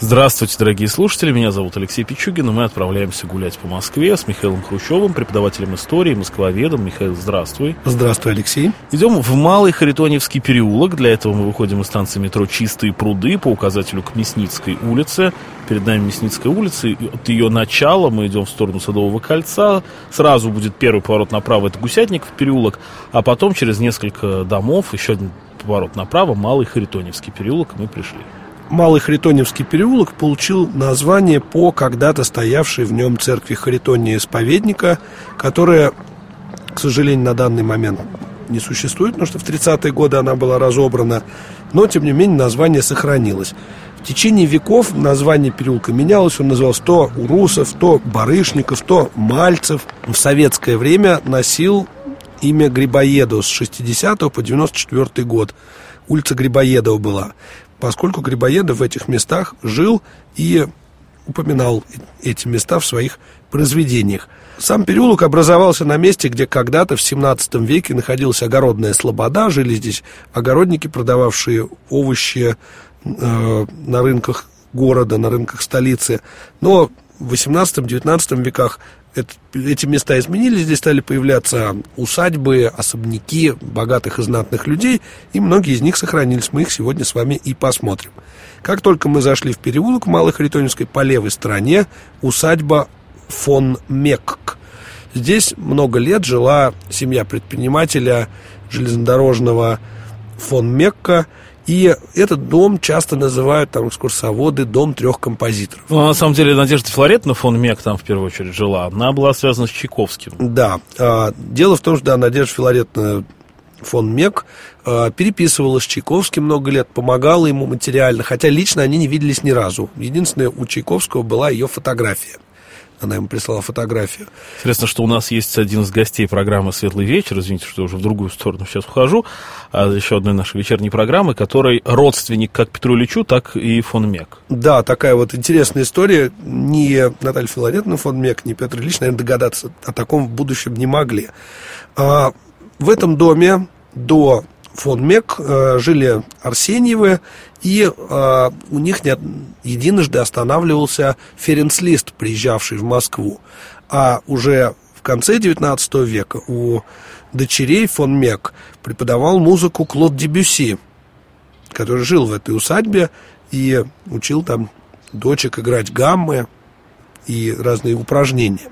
Здравствуйте, дорогие слушатели, меня зовут Алексей Пичугин, и мы отправляемся гулять по Москве с Михаилом Хрущевым, преподавателем истории, москвоведом. Михаил, здравствуй. Здравствуй, Алексей. Идем в Малый Харитоневский переулок, для этого мы выходим из станции метро «Чистые пруды» по указателю к Мясницкой улице. Перед нами Мясницкая улица, и от ее начала мы идем в сторону Садового кольца, сразу будет первый поворот направо, это Гусятников переулок, а потом через несколько домов еще один поворот направо, Малый Харитоневский переулок, и мы пришли. Малый Харитоневский переулок получил название по когда-то стоявшей в нем церкви Харитония Исповедника, которая, к сожалению, на данный момент не существует, потому что в 30-е годы она была разобрана, но, тем не менее, название сохранилось. В течение веков название переулка менялось, он назывался то Урусов, то Барышников, то Мальцев. В советское время носил имя Грибоедова с 60 по 94 год. Улица Грибоедова была поскольку Грибоедов в этих местах жил и упоминал эти места в своих произведениях. Сам переулок образовался на месте, где когда-то в 17 веке находилась огородная слобода. Жили здесь огородники, продававшие овощи э, на рынках города, на рынках столицы. Но в 18-19 веках это, эти места изменились, здесь стали появляться усадьбы, особняки богатых и знатных людей, и многие из них сохранились. Мы их сегодня с вами и посмотрим. Как только мы зашли в переулок Малой Харитоневской, по левой стороне усадьба фон Мекк. Здесь много лет жила семья предпринимателя железнодорожного фон Мекка – и этот дом часто называют там экскурсоводы дом трех композиторов. Ну, на самом деле, Надежда Филаретовна фон Мек там в первую очередь жила. Она была связана с Чайковским. Да. А, дело в том, что да, Надежда Филаретовна фон Мек а, переписывала с Чайковским много лет, помогала ему материально, хотя лично они не виделись ни разу. Единственное, у Чайковского была ее фотография. Она ему прислала фотографию. Интересно, что у нас есть один из гостей программы «Светлый вечер». Извините, что я уже в другую сторону сейчас ухожу. А еще одной нашей вечерней программы, который родственник как Петру Ильичу, так и фон Мек. Да, такая вот интересная история. Ни Наталья Филаретовна фон Мек, ни Петр Ильич, наверное, догадаться о таком в будущем не могли. А в этом доме до фон Мек э, жили Арсеньевы, и э, у них не, единожды останавливался Ференцлист, приезжавший в Москву. А уже в конце XIX века у дочерей фон Мек преподавал музыку Клод Дебюси, который жил в этой усадьбе и учил там дочек играть гаммы и разные упражнения.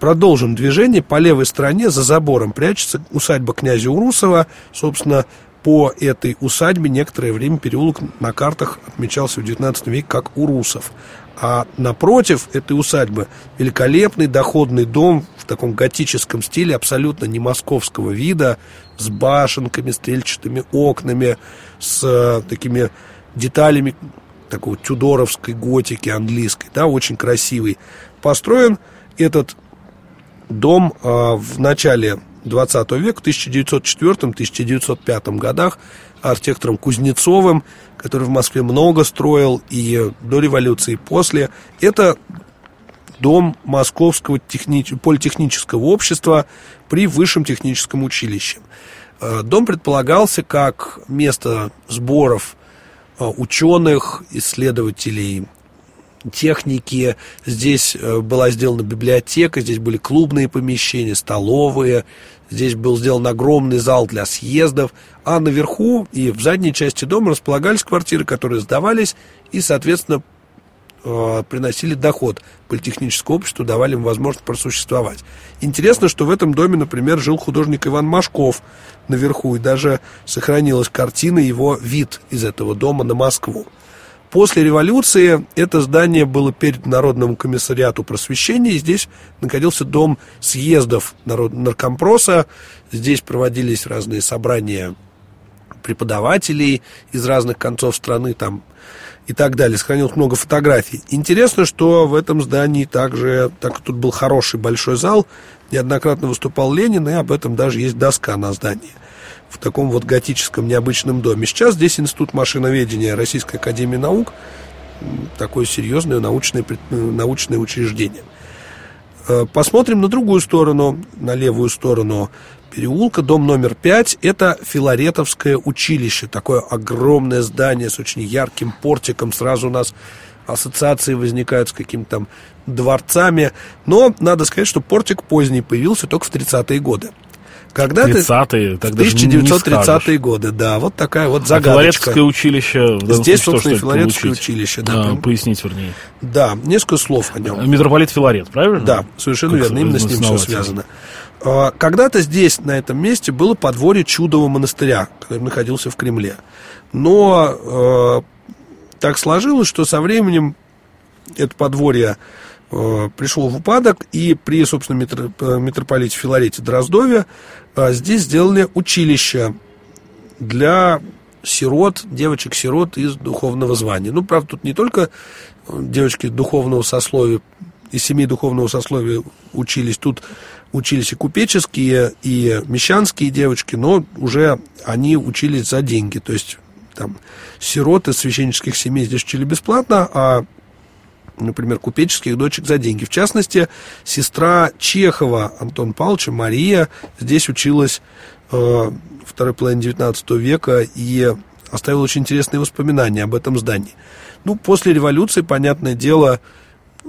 Продолжим движение. По левой стороне за забором прячется усадьба князя Урусова. Собственно, по этой усадьбе некоторое время переулок на картах отмечался в XIX веке как Урусов. А напротив этой усадьбы великолепный доходный дом в таком готическом стиле, абсолютно не московского вида, с башенками, стрельчатыми окнами, с э, такими деталями такой тюдоровской готики английской, да, очень красивый. Построен этот дом э, в начале 20 века, в 1904-1905 годах архитектором Кузнецовым, который в Москве много строил и до революции, и после. Это дом Московского техни... политехнического общества при Высшем техническом училище. Э, дом предполагался как место сборов э, ученых, исследователей, техники, здесь э, была сделана библиотека, здесь были клубные помещения, столовые, здесь был сделан огромный зал для съездов, а наверху и в задней части дома располагались квартиры, которые сдавались и, соответственно, э, приносили доход. Политехническому обществу, давали им возможность просуществовать. Интересно, что в этом доме, например, жил художник Иван Машков наверху, и даже сохранилась картина его вид из этого дома на Москву. После революции это здание было передано Народному комиссариату просвещения, и здесь находился дом съездов народ, наркомпроса. Здесь проводились разные собрания преподавателей из разных концов страны там и так далее. Сохранилось много фотографий. Интересно, что в этом здании также, так как тут был хороший большой зал, неоднократно выступал Ленин, и об этом даже есть доска на здании в таком вот готическом необычном доме. Сейчас здесь Институт машиноведения Российской Академии Наук, такое серьезное научное, научное учреждение. Э, посмотрим на другую сторону, на левую сторону переулка, дом номер пять. Это Филаретовское училище, такое огромное здание с очень ярким портиком. Сразу у нас ассоциации возникают с какими-то там дворцами. Но надо сказать, что портик поздний появился только в 30-е годы. Когда 30-е, тогда 1930-е годы, да, вот такая вот загадочка. А Филаретское училище. Здесь, собственно, что Филаретское училище, да. А, пояснить, вернее. Да, несколько слов о нем. Митрополит Филарет, правильно? Да, совершенно как верно, именно с ним все связано. А, когда-то здесь, на этом месте, было подворье Чудового монастыря, который находился в Кремле. Но э, так сложилось, что со временем это подворье э, пришло в упадок, и при, собственно, митро, э, митрополите Филарете Дроздове э, здесь сделали училище для сирот, девочек-сирот из духовного звания. Ну, правда, тут не только девочки духовного сословия, из семей духовного сословия учились, тут учились и купеческие, и мещанские девочки, но уже они учились за деньги. То есть там сироты священнических семей здесь учили бесплатно, а например, купеческих дочек за деньги. В частности, сестра Чехова Антон Павловича, Мария, здесь училась э, второй половине 19 века и оставила очень интересные воспоминания об этом здании. Ну, после революции, понятное дело,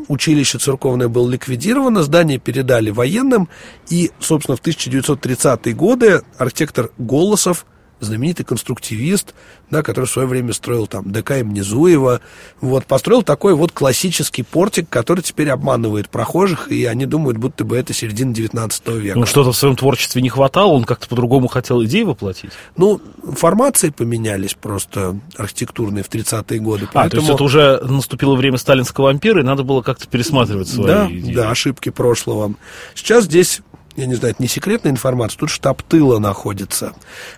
училище церковное было ликвидировано, здание передали военным, и, собственно, в 1930-е годы архитектор Голосов – знаменитый конструктивист, да, который в свое время строил там ДК имени Зуева, вот, построил такой вот классический портик, который теперь обманывает прохожих, и они думают, будто бы это середина 19 века. Ну, что-то в своем творчестве не хватало, он как-то по-другому хотел идеи воплотить? Ну, формации поменялись просто архитектурные в 30-е годы. Поэтому... А, то есть это уже наступило время сталинского ампира, и надо было как-то пересматривать свои да, идеи. Да, ошибки прошлого. Сейчас здесь я не знаю, это не секретная информация, тут штаб тыла находится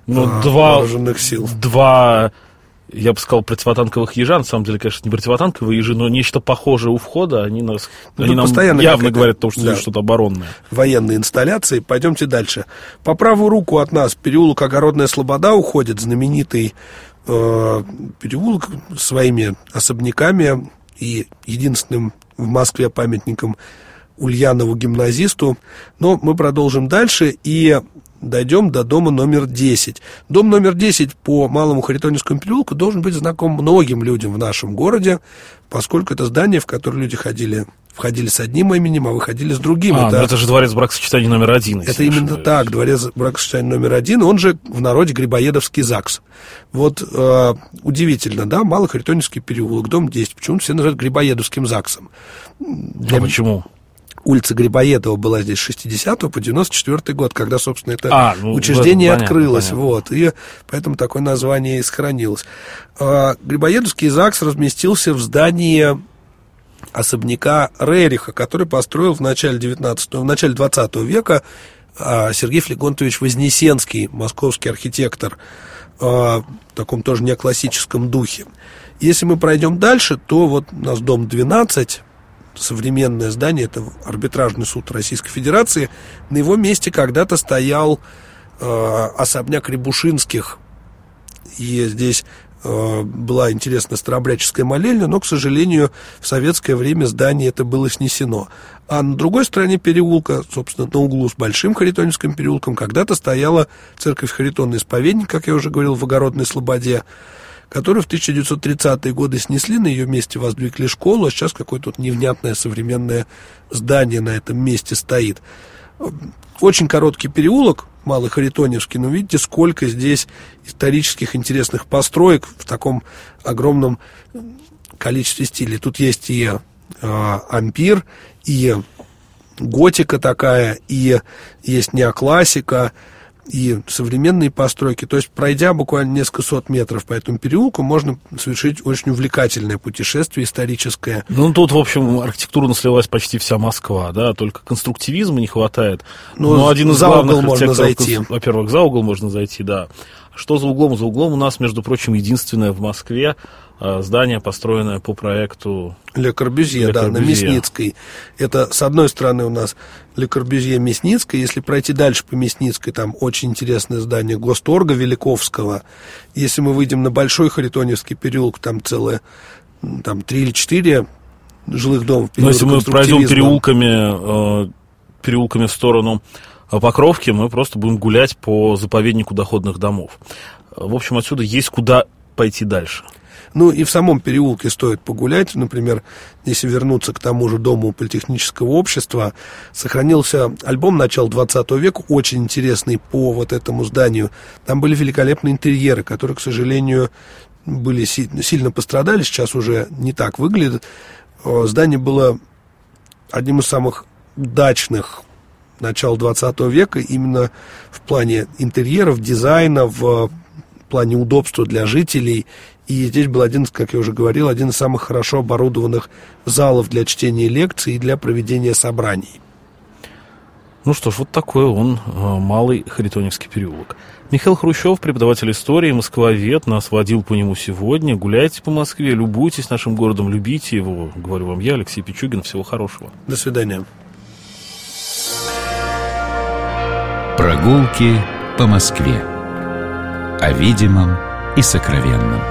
ну, а, два, вооруженных сил. Два, я бы сказал, противотанковых ежа, на самом деле, конечно, не противотанковые ежи, но нечто похожее у входа, они, нас, ну, они нам постоянно явно говорят о том, что да, здесь что-то оборонное. Военные инсталляции. Пойдемте дальше. По правую руку от нас переулок Огородная Слобода уходит, знаменитый э, переулок своими особняками и единственным в Москве памятником Ульянову гимназисту. Но мы продолжим дальше и дойдем до дома номер 10. Дом номер 10 по Малому Харитоневскому переулку должен быть знаком многим людям в нашем городе, поскольку это здание, в которое люди ходили входили с одним именем, а выходили с другим. А, это, ну это же дворец бракосочетания номер один. Это именно так, дворец бракосочетания номер один, он же в народе Грибоедовский ЗАГС. Вот э, удивительно, да, Малохаритоневский переулок, дом 10, почему все называют Грибоедовским ЗАГСом? Для... А почему? Улица Грибоедова была здесь с 60 по 94 год, когда, собственно, это а, ну, учреждение понятно, открылось. Понятно. Вот, и поэтому такое название и сохранилось. А, Грибоедовский ЗАГС разместился в здании особняка Рериха, который построил в начале, 19, в начале 20 века а, Сергей Флегонтович Вознесенский, московский архитектор, а, в таком тоже неоклассическом духе. Если мы пройдем дальше, то вот у нас дом 12, современное здание, это арбитражный суд Российской Федерации. На его месте когда-то стоял э, особняк Рябушинских, и здесь э, была интересная старообрядческая молельня, но, к сожалению, в советское время здание это было снесено. А на другой стороне переулка, собственно, на углу с Большим Харитоневским переулком, когда-то стояла церковь Харитонный исповедник, как я уже говорил, в Огородной Слободе которую в 1930-е годы снесли, на ее месте воздвигли школу, а сейчас какое-то вот невнятное современное здание на этом месте стоит. Очень короткий переулок, Малый Харитоневский, но видите, сколько здесь исторических интересных построек в таком огромном количестве стилей. Тут есть и э, ампир, и готика такая, и есть неоклассика, и современные постройки. То есть, пройдя буквально несколько сот метров по этому переулку, можно совершить очень увлекательное путешествие историческое. Ну, тут, в общем, архитектурно слилась почти вся Москва, да, только конструктивизма не хватает. Ну, Но один из за главных угол можно зайти. Во-первых, за угол можно зайти, да. Что за углом? За углом у нас, между прочим, единственное в Москве здание, построенное по проекту Ле Корбюзье, Ле да, на. Мясницкой. Это, с одной стороны, у нас Ле Корбюзье Мясницкая. Если пройти дальше по Мясницкой, там очень интересное здание Госторга Великовского. Если мы выйдем на Большой Харитоневский переулок, там целое, там три или четыре жилых домов. Но если мы пройдем переулками, э, переулками в сторону э, Покровки, мы просто будем гулять по заповеднику доходных домов. Э, В общем, отсюда есть куда пойти дальше. Ну и в самом переулке стоит погулять. Например, если вернуться к тому же дому политехнического общества, сохранился альбом начала 20 века, очень интересный по вот этому зданию. Там были великолепные интерьеры, которые, к сожалению, были си- сильно пострадали, сейчас уже не так выглядят. Э, Здание было одним из самых удачных начала 20 века именно в плане интерьеров, дизайна, в плане удобства для жителей. И здесь был один, как я уже говорил, один из самых хорошо оборудованных залов для чтения лекций и для проведения собраний. Ну что ж, вот такой он, э, малый Харитоневский переулок. Михаил Хрущев, преподаватель истории, москвовед, нас водил по нему сегодня. Гуляйте по Москве, любуйтесь нашим городом, любите его. Говорю вам я, Алексей Пичугин. Всего хорошего. До свидания. Прогулки по Москве. О видимом и сокровенном.